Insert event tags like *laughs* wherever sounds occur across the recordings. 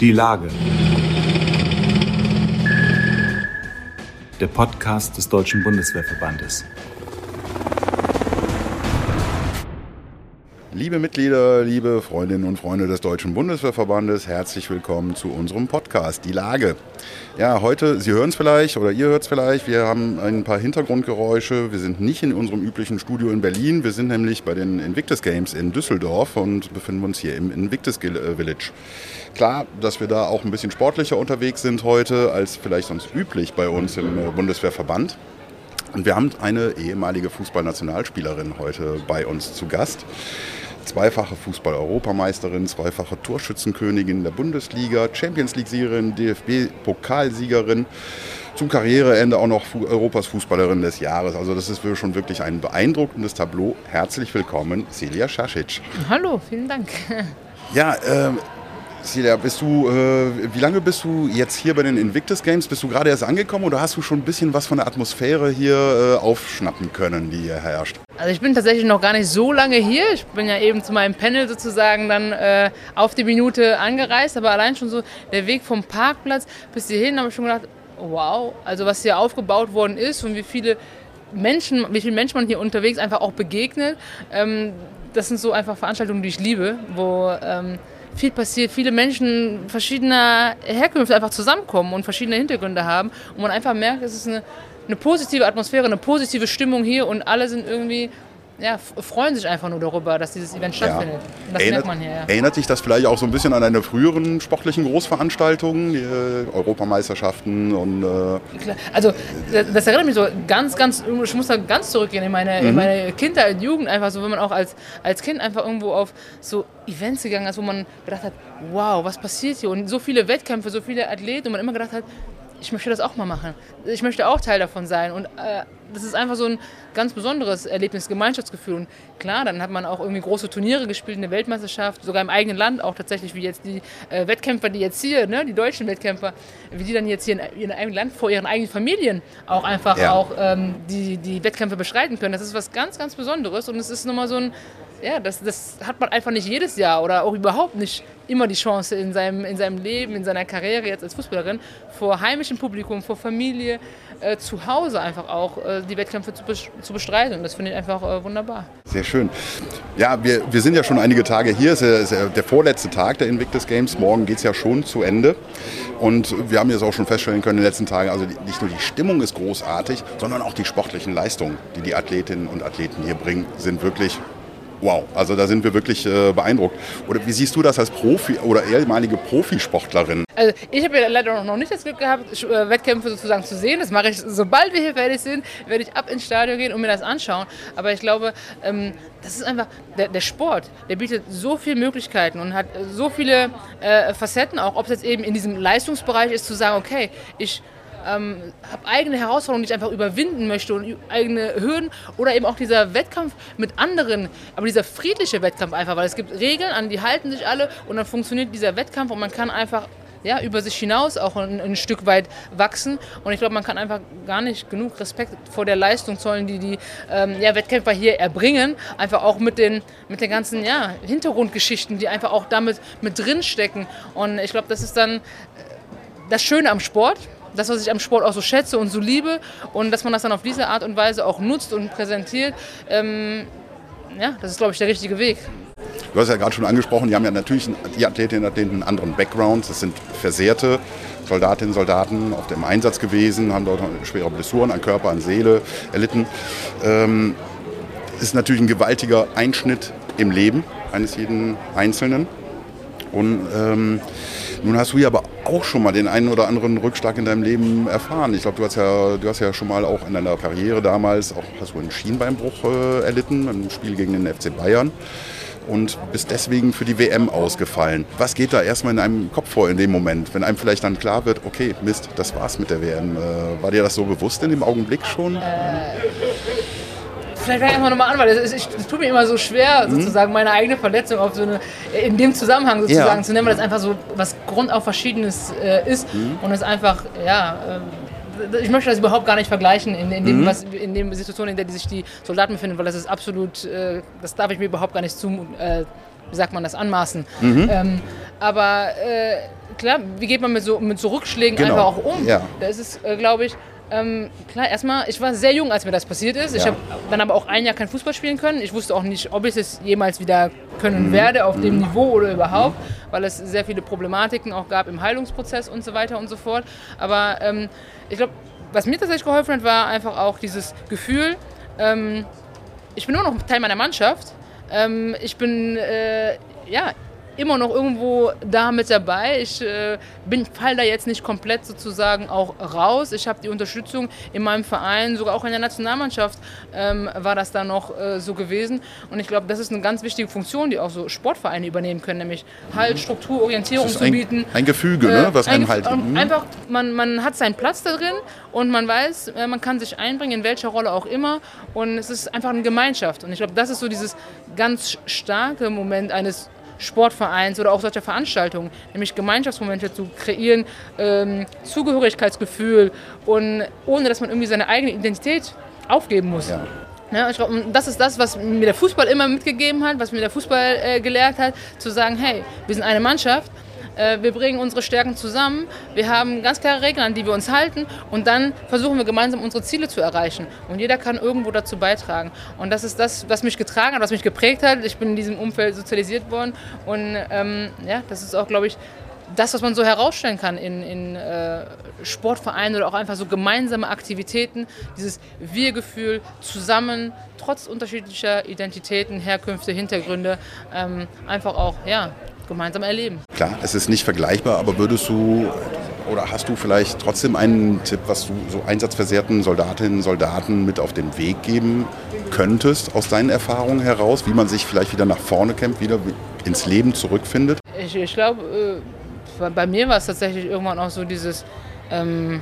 Die Lage. Der Podcast des Deutschen Bundeswehrverbandes. Liebe Mitglieder, liebe Freundinnen und Freunde des Deutschen Bundeswehrverbandes, herzlich willkommen zu unserem Podcast Die Lage. Ja, heute, Sie hören es vielleicht oder ihr hört es vielleicht, wir haben ein paar Hintergrundgeräusche. Wir sind nicht in unserem üblichen Studio in Berlin, wir sind nämlich bei den Invictus Games in Düsseldorf und befinden uns hier im Invictus äh, Village. Klar, dass wir da auch ein bisschen sportlicher unterwegs sind heute als vielleicht sonst üblich bei uns im äh, Bundeswehrverband. Und wir haben eine ehemalige Fußballnationalspielerin heute bei uns zu Gast zweifache Fußball-Europameisterin, zweifache Torschützenkönigin der Bundesliga, Champions League-Siegerin, DFB-Pokalsiegerin, zum Karriereende auch noch Europas Fußballerin des Jahres. Also das ist schon wirklich ein beeindruckendes Tableau. Herzlich willkommen, Celia Schasic. Hallo, vielen Dank. Ja, äh, Celia, bist du, äh, wie lange bist du jetzt hier bei den Invictus Games? Bist du gerade erst angekommen oder hast du schon ein bisschen was von der Atmosphäre hier äh, aufschnappen können, die hier herrscht? Also ich bin tatsächlich noch gar nicht so lange hier. Ich bin ja eben zu meinem Panel sozusagen dann äh, auf die Minute angereist, aber allein schon so der Weg vom Parkplatz bis hierhin habe ich schon gedacht, wow, also was hier aufgebaut worden ist und wie viele Menschen, wie viele Menschen man hier unterwegs einfach auch begegnet. Ähm, das sind so einfach Veranstaltungen, die ich liebe, wo ähm, viel passiert, viele Menschen verschiedener Herkünfte einfach zusammenkommen und verschiedene Hintergründe haben und man einfach merkt, es ist eine, eine positive Atmosphäre, eine positive Stimmung hier und alle sind irgendwie ja, freuen sich einfach nur darüber, dass dieses Event stattfindet. Ja. Das erinnert, merkt man hier. Ja. Erinnert dich das vielleicht auch so ein bisschen an deine früheren sportlichen Großveranstaltungen, äh, Europameisterschaften und. Äh also das erinnert mich so ganz, ganz. Ich muss da ganz zurückgehen in meine, mhm. in meine Kindheit, Jugend einfach so, wenn man auch als, als Kind einfach irgendwo auf so Events gegangen ist, wo man gedacht hat, wow, was passiert hier und so viele Wettkämpfe, so viele Athleten und man immer gedacht hat, ich möchte das auch mal machen. Ich möchte auch Teil davon sein. Und äh, das ist einfach so ein ganz besonderes Erlebnis, Gemeinschaftsgefühl. Und klar, dann hat man auch irgendwie große Turniere gespielt, eine Weltmeisterschaft, sogar im eigenen Land auch tatsächlich, wie jetzt die äh, Wettkämpfer, die jetzt hier, ne, die deutschen Wettkämpfer, wie die dann jetzt hier in ihrem eigenen Land vor ihren eigenen Familien auch einfach ja. auch ähm, die, die Wettkämpfe beschreiten können. Das ist was ganz, ganz Besonderes. Und es ist nochmal so ein ja, das, das hat man einfach nicht jedes Jahr oder auch überhaupt nicht immer die Chance in seinem, in seinem Leben, in seiner Karriere jetzt als Fußballerin, vor heimischem Publikum, vor Familie, äh, zu Hause einfach auch äh, die Wettkämpfe zu, zu bestreiten. Und das finde ich einfach äh, wunderbar. Sehr schön. Ja, wir, wir sind ja schon einige Tage hier. Es ist ja der vorletzte Tag der Invictus Games. Morgen geht es ja schon zu Ende. Und wir haben jetzt auch schon feststellen können in den letzten Tagen, also nicht nur die Stimmung ist großartig, sondern auch die sportlichen Leistungen, die die Athletinnen und Athleten hier bringen, sind wirklich wow, also da sind wir wirklich äh, beeindruckt. Oder wie siehst du das als Profi oder ehemalige Profisportlerin? Also ich habe ja leider noch nicht das Glück gehabt, äh, Wettkämpfe sozusagen zu sehen. Das mache ich, sobald wir hier fertig sind, werde ich ab ins Stadion gehen und mir das anschauen. Aber ich glaube, ähm, das ist einfach, der, der, Sport, der bietet so viele Möglichkeiten und hat so viele äh, Facetten, auch ob es jetzt eben in diesem Leistungsbereich ist, zu sagen, okay, ich ähm, habe eigene Herausforderungen, die ich einfach überwinden möchte und eigene Hürden oder eben auch dieser Wettkampf mit anderen, aber dieser friedliche Wettkampf einfach, weil es gibt Regeln, an die halten sich alle und dann funktioniert dieser Wettkampf und man kann einfach ja, über sich hinaus auch ein, ein Stück weit wachsen. Und ich glaube, man kann einfach gar nicht genug Respekt vor der Leistung zollen, die die ähm, ja, Wettkämpfer hier erbringen. Einfach auch mit den, mit den ganzen ja, Hintergrundgeschichten, die einfach auch damit mit drin stecken. Und ich glaube, das ist dann äh, das Schöne am Sport das, was ich am Sport auch so schätze und so liebe und dass man das dann auf diese Art und Weise auch nutzt und präsentiert, ähm, ja, das ist, glaube ich, der richtige Weg. Du hast ja gerade schon angesprochen, die haben ja natürlich die Athletinnen und Athleten einen anderen Background. Das sind versehrte Soldatinnen und Soldaten auf dem Einsatz gewesen, haben dort schwere Blessuren an Körper, an Seele erlitten. Ähm, ist natürlich ein gewaltiger Einschnitt im Leben eines jeden Einzelnen. Und ähm, nun hast du ja aber auch schon mal den einen oder anderen Rückschlag in deinem Leben erfahren. Ich glaube, du hast ja, du hast ja schon mal auch in deiner Karriere damals auch hast du einen Schienbeinbruch äh, erlitten, ein Spiel gegen den FC Bayern und bist deswegen für die WM ausgefallen. Was geht da erstmal in einem Kopf vor in dem Moment, wenn einem vielleicht dann klar wird, okay, Mist, das war's mit der WM. Äh, war dir das so bewusst in dem Augenblick schon? Äh, vielleicht fange ich mal nochmal an, weil es, tut mir immer so schwer, mhm. sozusagen meine eigene Verletzung auf so eine, in dem Zusammenhang sozusagen ja. zu nennen, weil das einfach so was grundauf Verschiedenes äh, ist mhm. und es einfach, ja, äh, ich möchte das überhaupt gar nicht vergleichen in, in, dem, mhm. was, in dem Situation, in der sich die Soldaten befinden, weil das ist absolut, äh, das darf ich mir überhaupt gar nicht zum, äh, wie sagt man das, anmaßen. Ähm, aber äh, klar, wie geht man mit so, mit so Rückschlägen Genau. einfach auch um? Ja. Da ist es, äh, glaube ich, ähm, klar, erstmal, ich war sehr jung, als mir das passiert ist. Ich Ja. habe dann aber auch ein Jahr kein Fußball spielen können. Ich wusste auch nicht, ob ich es jemals wieder können Mhm. werde, auf dem Niveau oder überhaupt, weil es sehr viele Problematiken auch gab im Heilungsprozess und so weiter und so fort. Aber ähm, ich glaube, was mir tatsächlich geholfen hat, war einfach auch dieses Gefühl, ähm, ich bin immer noch Teil meiner Mannschaft. Ähm, ich bin äh, ja immer noch irgendwo da mit dabei. Ich äh, bin fall da jetzt nicht komplett sozusagen auch raus. Ich habe die Unterstützung in meinem Verein, sogar auch in der Nationalmannschaft ähm, war das da noch äh, so gewesen. Und ich glaube, das ist eine ganz wichtige Funktion, die auch so Sportvereine übernehmen können, nämlich Halt, Struktur, Orientierung zu ein, bieten. ein Gefüge, ne? was Äh, einem ein- halt. ähm, Mhm. Einfach, man, man hat seinen Platz da drin und man weiß, äh, man kann sich einbringen, in welcher Rolle auch immer. Und es ist einfach eine Gemeinschaft. Und ich glaube, das ist so dieses ganz starke Moment eines Sportvereins oder auch solcher Veranstaltungen, nämlich Gemeinschaftsmomente zu kreieren, ähm, Zugehörigkeitsgefühl und ohne, dass man irgendwie seine eigene Identität aufgeben muss. Ja. Ja, ich glaub, und das ist das, was mir der Fußball immer mitgegeben hat, was mir der Fußball äh, gelehrt hat, zu sagen, hey, wir sind eine Mannschaft, wir bringen unsere Stärken zusammen, wir haben ganz klare Regeln, an die wir uns halten und dann versuchen wir gemeinsam unsere Ziele zu erreichen. Und jeder kann irgendwo dazu beitragen. Und das ist das, was mich getragen hat, was mich geprägt hat. Ich bin in diesem Umfeld sozialisiert worden und ähm, ja, das ist auch, glaube ich, das, was man so herausstellen kann in, in äh, Sportvereinen oder auch einfach so gemeinsame Aktivitäten, dieses Wir-Gefühl zusammen, trotz unterschiedlicher Identitäten, Herkünfte, Hintergründe, ähm, einfach auch ja, gemeinsam erleben. Klar, es ist nicht vergleichbar, aber würdest du oder hast du vielleicht trotzdem einen Tipp, was du so einsatzversehrten Soldatinnen und Soldaten mit auf den Weg geben könntest aus deinen Erfahrungen heraus, wie man sich vielleicht wieder nach vorne kämpft, wieder ins Leben zurückfindet? Ich, ich glaube, äh, bei- mir war es tatsächlich irgendwann auch so dieses, ähm,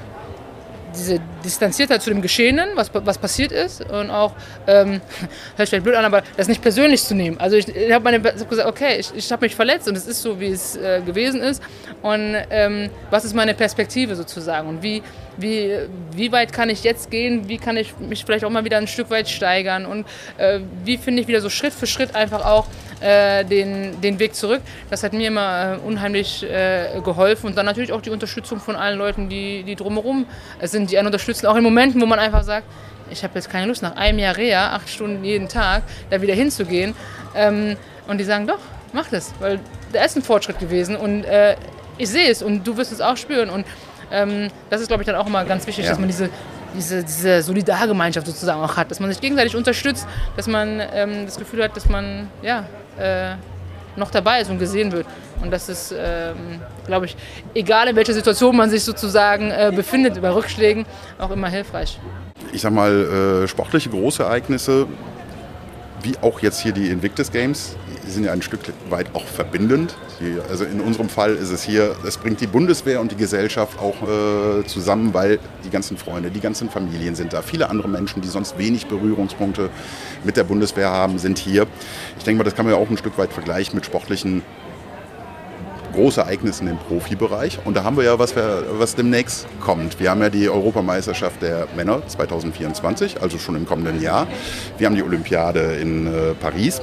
diese Distanziertheit zu dem Geschehenen, was, was passiert ist und auch, ähm, *laughs* hört sich vielleicht blöd an, aber das nicht persönlich zu nehmen. Also ich, ich habe hab gesagt, okay, ich, ich habe mich verletzt und es ist so, wie es äh, gewesen ist. Und ähm, was ist meine Perspektive sozusagen? Und wie, wie, wie weit kann ich jetzt gehen, wie kann ich mich vielleicht auch mal wieder ein Stück weit steigern? Und äh, wie finde ich wieder so Schritt für Schritt einfach auch äh, den, den Weg zurück. Das hat mir immer äh, unheimlich äh, geholfen und dann natürlich auch die Unterstützung von allen Leuten, die, die drumherum sind, die einen unterstützen, auch in Momenten, wo man einfach sagt, ich habe jetzt keine Lust, nach einem Jahr Reha, acht Stunden jeden Tag, da wieder hinzugehen. Ähm, und die sagen, doch, mach das, weil da ist ein Fortschritt gewesen und äh, ich sehe es und du wirst es auch spüren. Und ähm, das ist, glaube ich, dann auch immer ganz wichtig, Ja. dass man diese, diese, diese Solidargemeinschaft sozusagen auch hat, dass man sich gegenseitig unterstützt, dass man ähm, das Gefühl hat, dass man ja, äh, noch dabei ist und gesehen wird. Und das ist, ähm, glaube ich, egal in welcher Situation man sich sozusagen äh, befindet, bei Rückschlägen, auch immer hilfreich. Ich sag mal, äh, sportliche Großereignisse, wie auch jetzt hier die Invictus Games, sind ja ein Stück weit auch verbindend. Die, also in unserem Fall ist es hier, es bringt die Bundeswehr und die Gesellschaft auch äh, zusammen, weil die ganzen Freunde, die ganzen Familien sind da. Viele andere Menschen, die sonst wenig Berührungspunkte mit der Bundeswehr haben, sind hier. Ich denke mal, das kann man ja auch ein Stück weit vergleichen mit sportlichen Großereignissen im Profibereich. Und da haben wir ja was, wir, was demnächst kommt. Wir haben ja die Europameisterschaft der Männer 2024, also schon im kommenden Jahr. Wir haben die Olympiade in äh, Paris.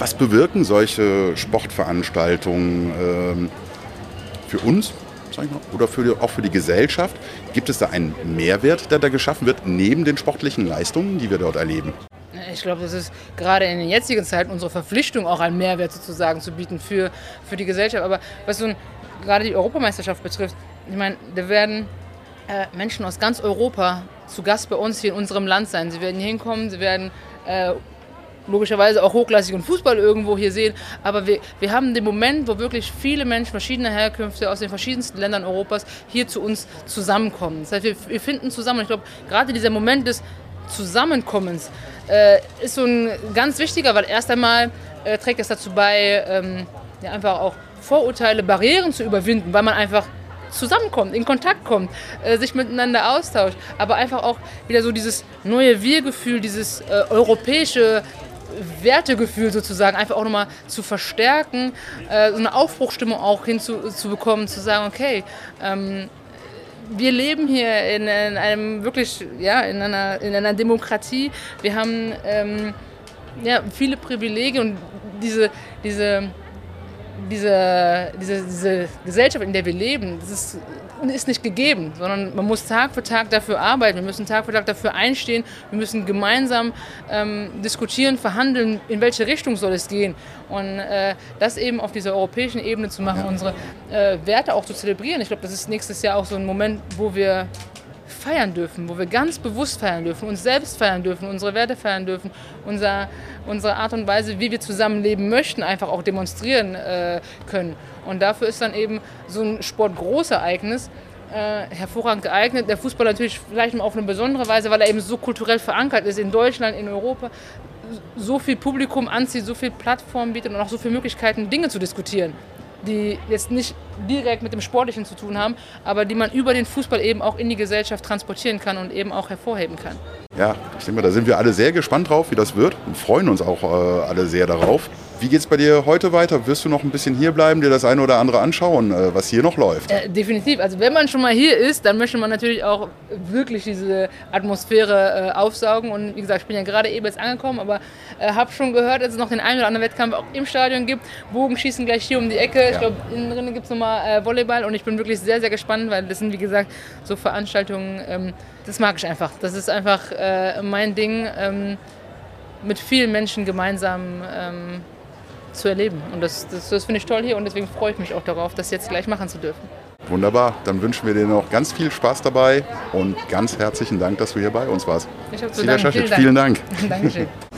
Was bewirken solche Sportveranstaltungen ähm, für uns mal, oder für die, auch für die Gesellschaft? Gibt es da einen Mehrwert, der da geschaffen wird, neben den sportlichen Leistungen, die wir dort erleben? Ich glaube, das ist gerade in den jetzigen Zeiten unsere Verpflichtung, auch einen Mehrwert sozusagen zu bieten für, für die Gesellschaft. Aber was so gerade die Europameisterschaft betrifft, ich meine, da werden äh, Menschen aus ganz Europa zu Gast bei uns hier in unserem Land sein. Sie werden hinkommen, sie werden äh, logischerweise auch hochklassigen Fußball irgendwo hier sehen. Aber wir, wir haben den Moment, wo wirklich viele Menschen verschiedener Herkünfte aus den verschiedensten Ländern Europas hier zu uns zusammenkommen. Das heißt, wir, wir finden zusammen. Und ich glaube, gerade dieser Moment des Zusammenkommens äh, ist so ein ganz wichtiger, weil erst einmal äh, trägt es dazu bei, ähm, ja, einfach auch Vorurteile, Barrieren zu überwinden, weil man einfach zusammenkommt, in Kontakt kommt, äh, sich miteinander austauscht, aber einfach auch wieder so dieses neue Wir-Gefühl, dieses äh, europäische Wertegefühl sozusagen einfach auch nochmal zu verstärken, äh, so eine Aufbruchstimmung auch hinzubekommen, zu sagen, okay, ähm, wir leben hier in, in einem wirklich, ja, in einer, in einer Demokratie. Wir haben ähm, ja, viele Privilegien und diese, diese, diese, diese, diese Gesellschaft, in der wir leben, das ist, ist nicht gegeben, sondern man muss Tag für Tag dafür arbeiten, wir müssen Tag für Tag dafür einstehen, wir müssen gemeinsam ähm, diskutieren, verhandeln, in welche Richtung soll es gehen. Und äh, das eben auf dieser europäischen Ebene zu machen, ja. unsere äh, Werte auch zu zelebrieren. Ich glaube, das ist nächstes Jahr auch so ein Moment, wo wir feiern dürfen, wo wir ganz bewusst feiern dürfen, uns selbst feiern dürfen, unsere Werte feiern dürfen, unser, unsere Art und Weise, wie wir zusammenleben möchten, einfach auch demonstrieren äh, können. Und dafür ist dann eben so ein Sportgroßereignis äh, hervorragend geeignet. Der Fußball natürlich vielleicht auf eine besondere Weise, weil er eben so kulturell verankert ist in Deutschland, in Europa, so viel Publikum anzieht, so viel Plattform bietet und auch so viele Möglichkeiten, Dinge zu diskutieren die jetzt nicht direkt mit dem Sportlichen zu tun haben, aber die man über den Fußball eben auch in die Gesellschaft transportieren kann und eben auch hervorheben kann. Ja, ich denke mal, da sind wir alle sehr gespannt drauf, wie das wird und freuen uns auch äh, alle sehr darauf. Wie geht es bei dir heute weiter? Wirst du noch ein bisschen hier bleiben, dir das eine oder andere anschauen, äh, was hier noch läuft? Äh, definitiv. Also wenn man schon mal hier ist, dann möchte man natürlich auch wirklich diese Atmosphäre äh, aufsaugen. Und wie gesagt, ich bin ja gerade eben jetzt angekommen, aber äh, habe schon gehört, dass es noch den einen oder anderen Wettkampf auch im Stadion gibt. Bogenschießen gleich hier um die Ecke. Ja. Ich glaube, innen drin gibt es nochmal äh, Volleyball und ich bin wirklich sehr, sehr gespannt, weil das sind, wie gesagt, so Veranstaltungen, ähm, das mag ich einfach. Das ist einfach äh, mein Ding. Ähm, mit vielen Menschen gemeinsam ähm, zu erleben. Und das, das, das finde ich toll hier und deswegen freue ich mich auch darauf, das jetzt gleich machen zu dürfen. Wunderbar, dann wünschen wir dir noch ganz viel Spaß dabei und ganz herzlichen Dank, dass du hier bei uns warst. Ich habe zu danken. Vielen Dank. Vielen Dank. *laughs* Dankeschön.